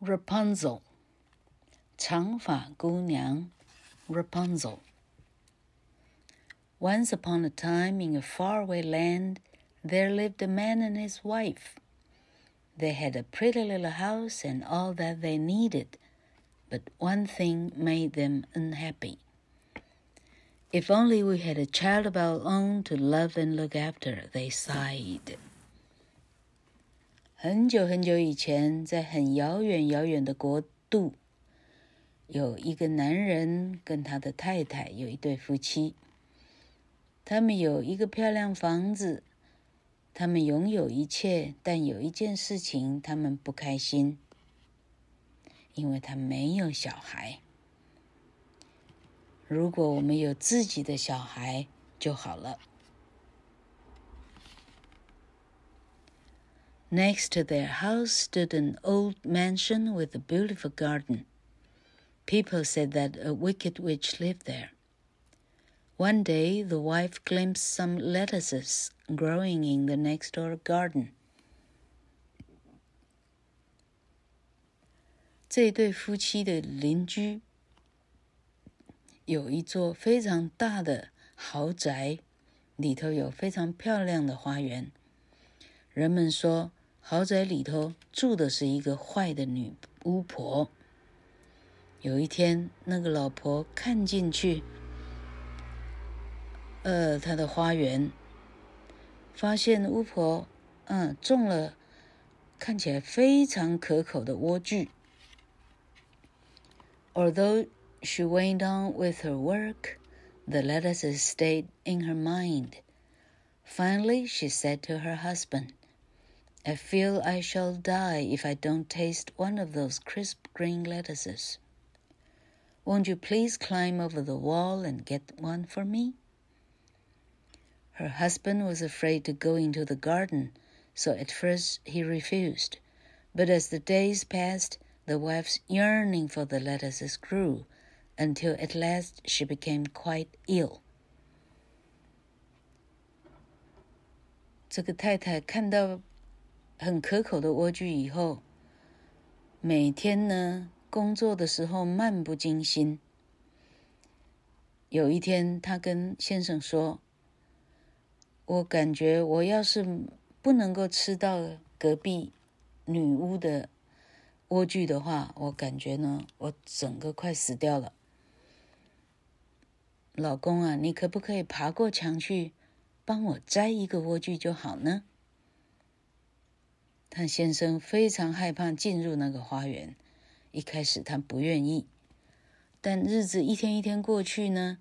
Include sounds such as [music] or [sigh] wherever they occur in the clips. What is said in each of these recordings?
Rapunzel，长发姑娘，Rapunzel。Once upon a time, in a faraway land, there lived a man and his wife. They had a pretty little house and all that they needed, but one thing made them unhappy. If only we had a child of our own to love and look after, they sighed. 很久很久以前，在很遥远遥远的国度，有一个男人跟他的太太有一对夫妻。他们有一个漂亮房子，他们拥有一切，但有一件事情他们不开心，因为他没有小孩。如果我们有自己的小孩就好了。Next to their house stood an old mansion with a beautiful garden. People said that a wicked witch lived there. One day, the wife glimpsed some lettuces growing in the next door garden. 这对夫妻的邻居有一座非常大的豪宅，里头有非常漂亮的花园。人们说。 豪宅里头住的是一个坏的女巫婆。有一天，那个老婆看进去，呃，她的花园，发现巫婆，嗯，种了看起来非常可口的莴苣。Although she went on with her work, the lettuces stayed in her mind. Finally, she said to her husband. I feel I shall die if I don't taste one of those crisp green lettuces. Won't you please climb over the wall and get one for me? Her husband was afraid to go into the garden, so at first he refused. But as the days passed, the wife's yearning for the lettuces grew, until at last she became quite ill. 这个太太看到 很可口的莴苣以后，每天呢工作的时候漫不经心。有一天，她跟先生说：“我感觉我要是不能够吃到隔壁女巫的莴苣的话，我感觉呢，我整个快死掉了。老公啊，你可不可以爬过墙去帮我摘一个莴苣就好呢？”但先生非常害怕进入那个花园，一开始他不愿意，但日子一天一天过去呢，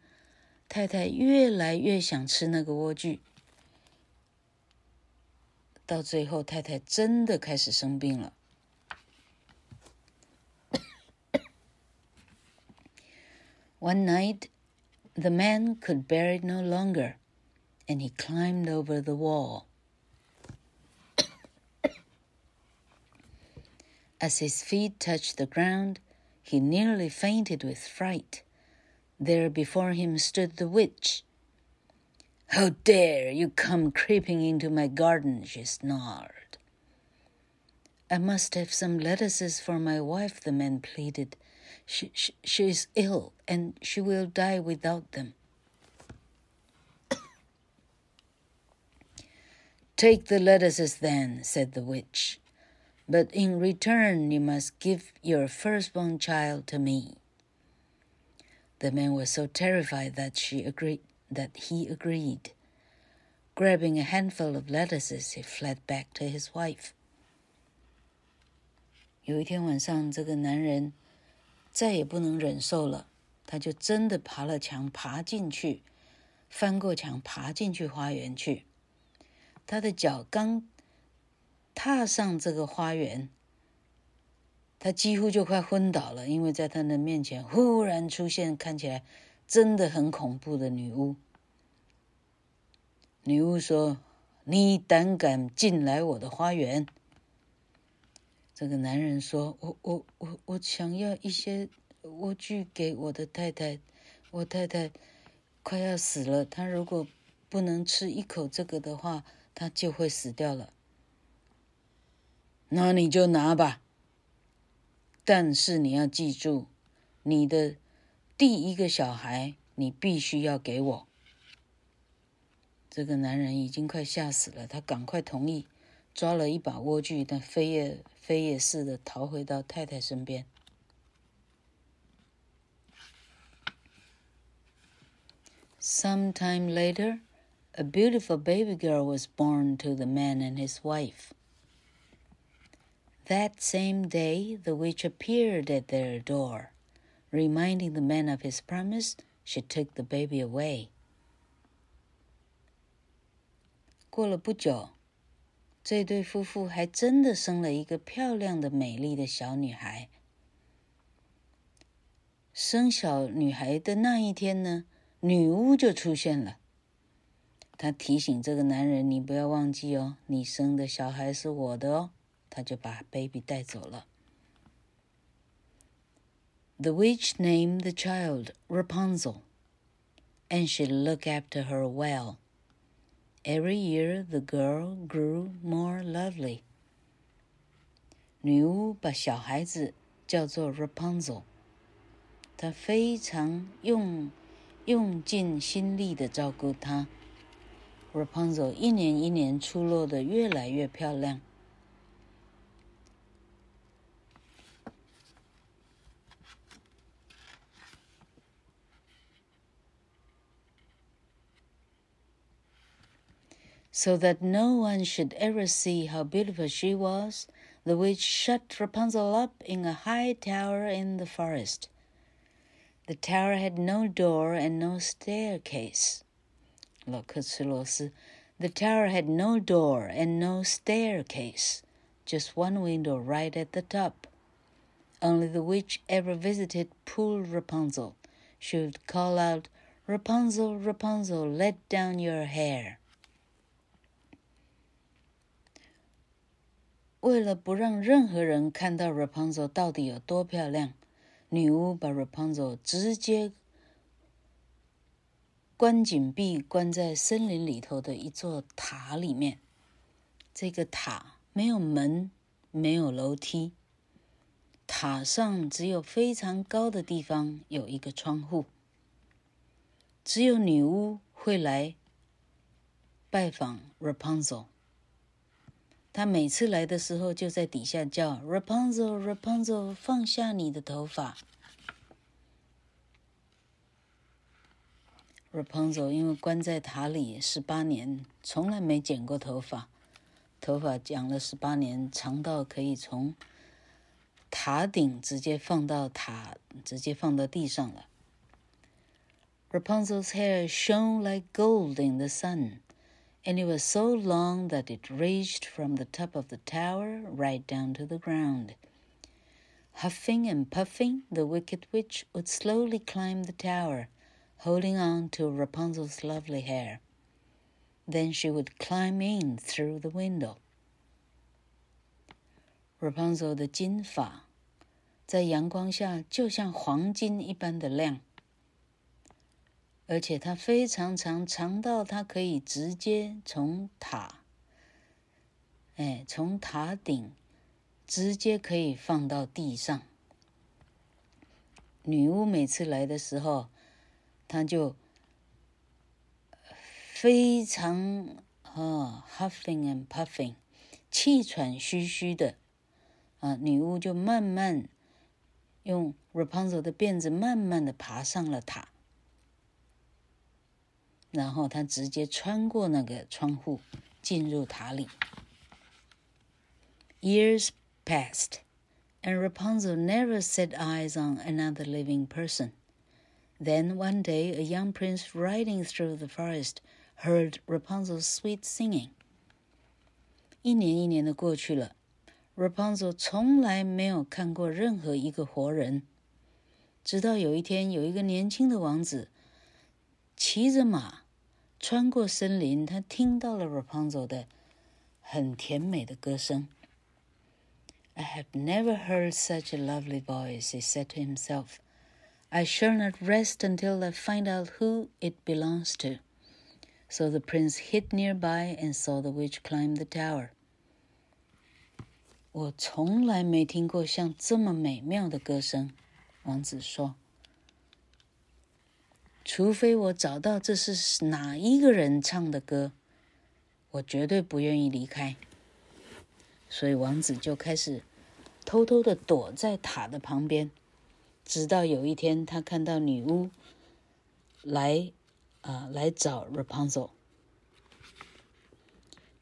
太太越来越想吃那个莴苣，到最后太太真的开始生病了。One night, the man could bear it no longer, and he climbed over the wall. As his feet touched the ground, he nearly fainted with fright. There before him stood the witch. How dare you come creeping into my garden? she snarled. I must have some lettuces for my wife, the man pleaded. She, she, she is ill, and she will die without them. [coughs] Take the lettuces then, said the witch But in return, you must give your firstborn child to me. The man was so terrified that she agreed that he agreed. Grabbing a handful of lettuces, he fled back to his wife. 有一天晚上，这个男人再也不能忍受了，他就真的爬了墙，爬进去，翻过墙，爬进去花园去。他的脚刚 踏上这个花园，他几乎就快昏倒了，因为在他的面前忽然出现看起来真的很恐怖的女巫。女巫说：“你胆敢进来我的花园？”这个男人说：“我我我我想要一些莴苣给我的太太，我太太快要死了，她如果不能吃一口这个的话，她就会死掉了。”那你就拿吧。但是你要记住，你的第一个小孩，你必须要给我。”这个男人已经快吓死了，他赶快同意，抓了一把莴苣，但飞也飞也似的逃回到太太身边。Sometime later, a beautiful baby girl was born to the man and his wife. That same day, the witch appeared at their door, reminding the man of his promise. She took the baby away. 过了不久，这对夫妇还真的生了一个漂亮的、美丽的小女孩。生小女孩的那一天呢，女巫就出现了。她提醒这个男人：“你不要忘记哦，你生的小孩是我的哦。”他就把 baby 带走了。The witch named the child Rapunzel, and she looked after her well. Every year, the girl grew more lovely. 女巫把小孩子叫做 Rapunzel，她非常用用尽心力的照顾她。Rapunzel 一年一年出落得越来越漂亮。 So that no one should ever see how beautiful she was, the witch shut Rapunzel up in a high tower in the forest. The tower had no door and no staircase. The tower had no door and no staircase, just one window right at the top. Only the witch ever visited poor Rapunzel. She would call out, Rapunzel, Rapunzel, let down your hair. 为了不让任何人看到 Rapunzel 到底有多漂亮，女巫把 Rapunzel 直接关紧闭，关在森林里头的一座塔里面。这个塔没有门，没有楼梯，塔上只有非常高的地方有一个窗户，只有女巫会来拜访 Rapunzel。他每次来的时候，就在底下叫 Rapunzel，Rapunzel，放下你的头发。Rapunzel 因为关在塔里十八年，从来没剪过头发，头发长了十八年，长到可以从塔顶直接放到塔，直接放到地上了。Rapunzel's hair shone like gold in the sun. and it was so long that it reached from the top of the tower right down to the ground. Huffing and puffing, the wicked witch would slowly climb the tower, holding on to Rapunzel's lovely hair. Then she would climb in through the window. Rapunzel 的金发在阳光下就像黄金一般的亮。 而且它非常长，长到它可以直接从塔，哎，从塔顶直接可以放到地上。女巫每次来的时候，她就非常啊，huffing and puffing，气喘吁吁的啊，女巫就慢慢用 Rapunzel 的辫子，慢慢的爬上了塔。然后他直接穿过那个窗户，进入塔里。Years passed, and Rapunzel never set eyes on another living person. Then one day, a young prince riding through the forest heard Rapunzel's sweet singing. 一年一年的过去了，Rapunzel 从来没有看过任何一个活人。直到有一天，有一个年轻的王子 骑着马。穿过森林，他听到了 Rapunzel 的很甜美的歌声。I have never heard such a lovely voice, he said to himself. I shall not rest until I find out who it belongs to. So the prince hid nearby and saw the witch climb the tower. 我从来没听过像这么美妙的歌声。”王子说。“ 除非我找到这是哪一个人唱的歌，我绝对不愿意离开。”所以王子就开始偷偷的躲在塔的旁边，直到有一天，他看到女巫来，啊、来找 Rapunzel。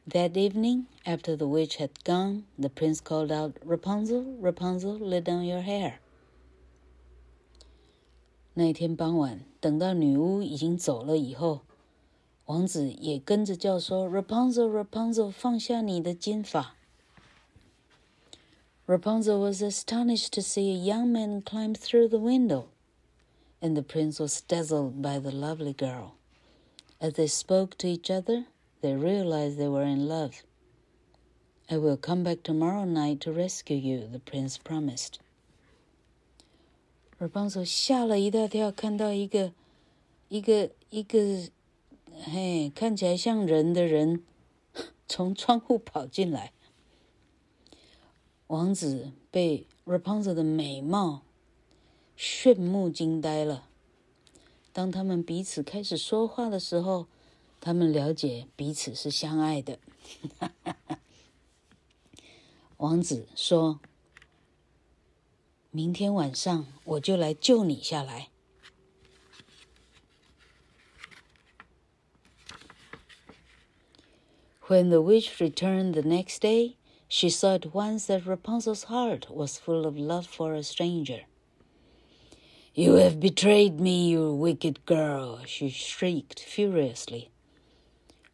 That evening, after the witch had gone, the prince called out, "Rapunzel, Rapunzel, let down your hair." 那天傍晚，等到女巫已经走了以后，王子也跟着叫说：“Rapunzel, Rapunzel，放下你的金发。” Rapunzel was astonished to see a young man climb through the window, and the prince was dazzled by the lovely girl. As they spoke to each other, they realized they were in love. I will come back tomorrow night to rescue you, the prince promised. Rapunzel 吓了一大跳，看到一个一个一个嘿看起来像人的人从窗户跑进来。王子被 Rapunzel 的美貌炫目惊呆了。当他们彼此开始说话的时候，他们了解彼此是相爱的。[laughs] 王子说：“明天晚上我就来救你下来。” When the witch returned the next day, She saw at once that Rapunzel's heart was full of love for a stranger. You have betrayed me, you wicked girl, she shrieked furiously.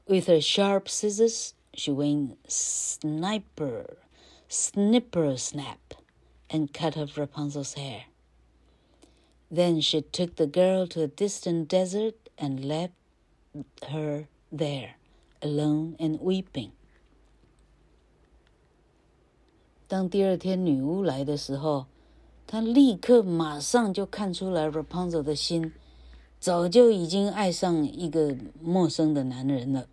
With her sharp scissors, she went sniper, snipper snap, and cut off Rapunzel's hair. Then she took the girl to a distant desert and left her there, alone and weeping. 当第二天女巫来的时候，她立刻马上就看出来，Rapunzel 的心早就已经爱上一个陌生的男人了。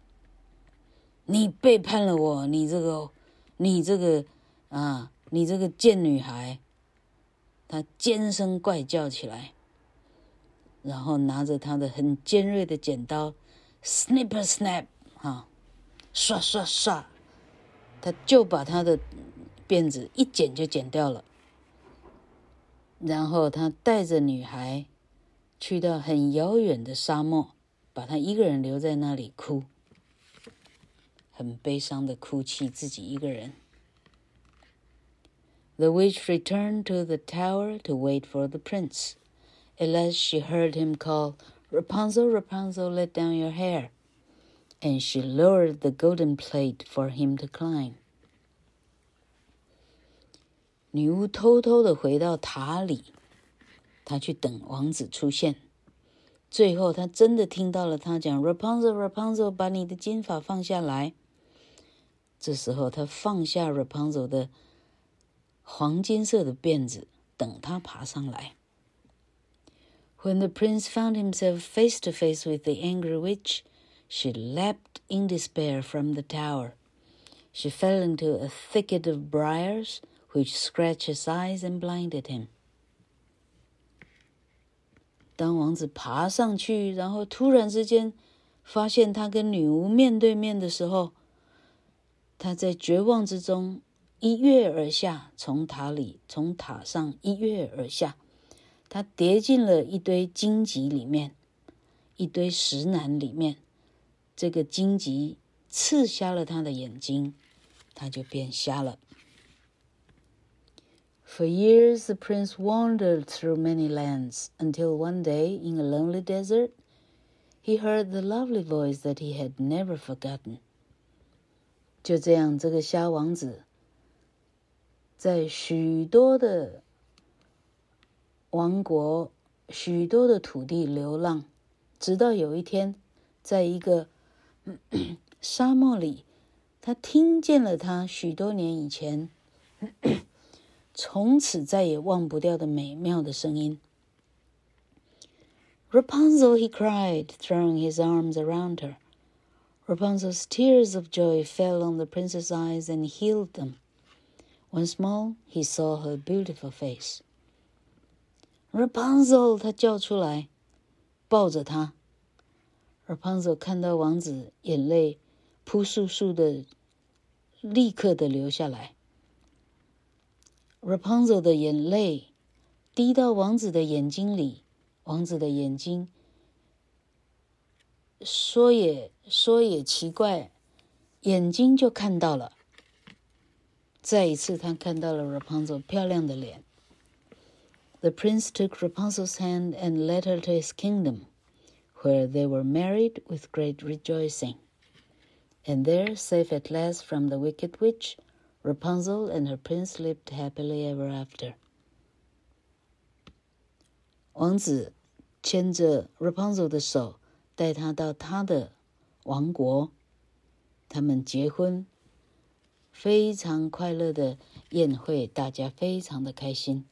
你背叛了我，你这个，你这个，啊，你这个贱女孩！她尖声怪叫起来，然后拿着她的很尖锐的剪刀，snip snap，哈，刷刷刷，她就把她的。辫子一剪就剪掉了，然后他带着女孩去到很遥远的沙漠，把她一个人留在那里哭，很悲伤的哭泣，自己一个人。The witch returned to the tower to wait for the prince. At last she heard him call, "Rapunzel, Rapunzel, let down your hair," and she lowered the golden plate for him to climb. 女巫偷偷的回到塔里，她去等王子出现。最后，她真的听到了他讲：“Rapunzel，Rapunzel，把你的金发放下来。”这时候，她放下 Rapunzel 的 黄金色的辫子，等他爬上来。When the prince found himself face to face with the angry witch, she leapt in despair from the tower. She fell into a thicket of briars. which scratched his eyes and blinded him. 当王子爬上去，然后突然之间发现他跟女巫面对面的时候，他在绝望之中 一跃而下，从塔里，从塔上一跃而下，他跌进了一堆荆棘里面，一堆石楠里面，这个荆棘刺瞎了他的眼睛，他就变瞎了。For years, the prince wandered through many lands until one day, in a lonely desert, he heard the lovely voice that he had never forgotten. 就这样，这个瞎王子在许多的王国、许多的土地流浪，直到有一天，在一个沙漠里，他听见了他许多年以前。从此再也忘不掉的美妙的声音。Rapunzel, he [clears throat] [clears throat] cried, throwing his arms around her. Rapunzel's tears of joy fell on the prince's eyes and healed them. Once more, he saw her beautiful face. Rapunzel，他叫出来，抱着她。Rapunzel 看到王子，眼泪扑簌簌的，立刻的流下来。Rapunzel 的眼泪滴到王子的眼睛里，王子的眼睛说也说也奇怪，眼睛就看到了。再一次，他看到了 Rapunzel 漂亮的脸。The prince took Rapunzel's hand and led her to his kingdom, where they were married with great rejoicing. And there, safe at last from the wicked witch, Rapunzel and her prince lived happily ever after. 王子牵着 Rapunzel 的手，带她到他的王国。他们结婚。 非常快乐的宴会，大家非常的开心。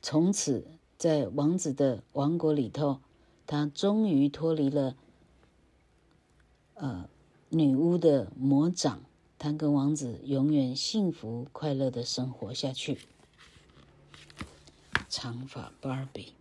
从此，在王子的王国里头，他终于脱离了呃女巫的魔掌，他跟王子永远幸福快乐的生活下去。长发芭比。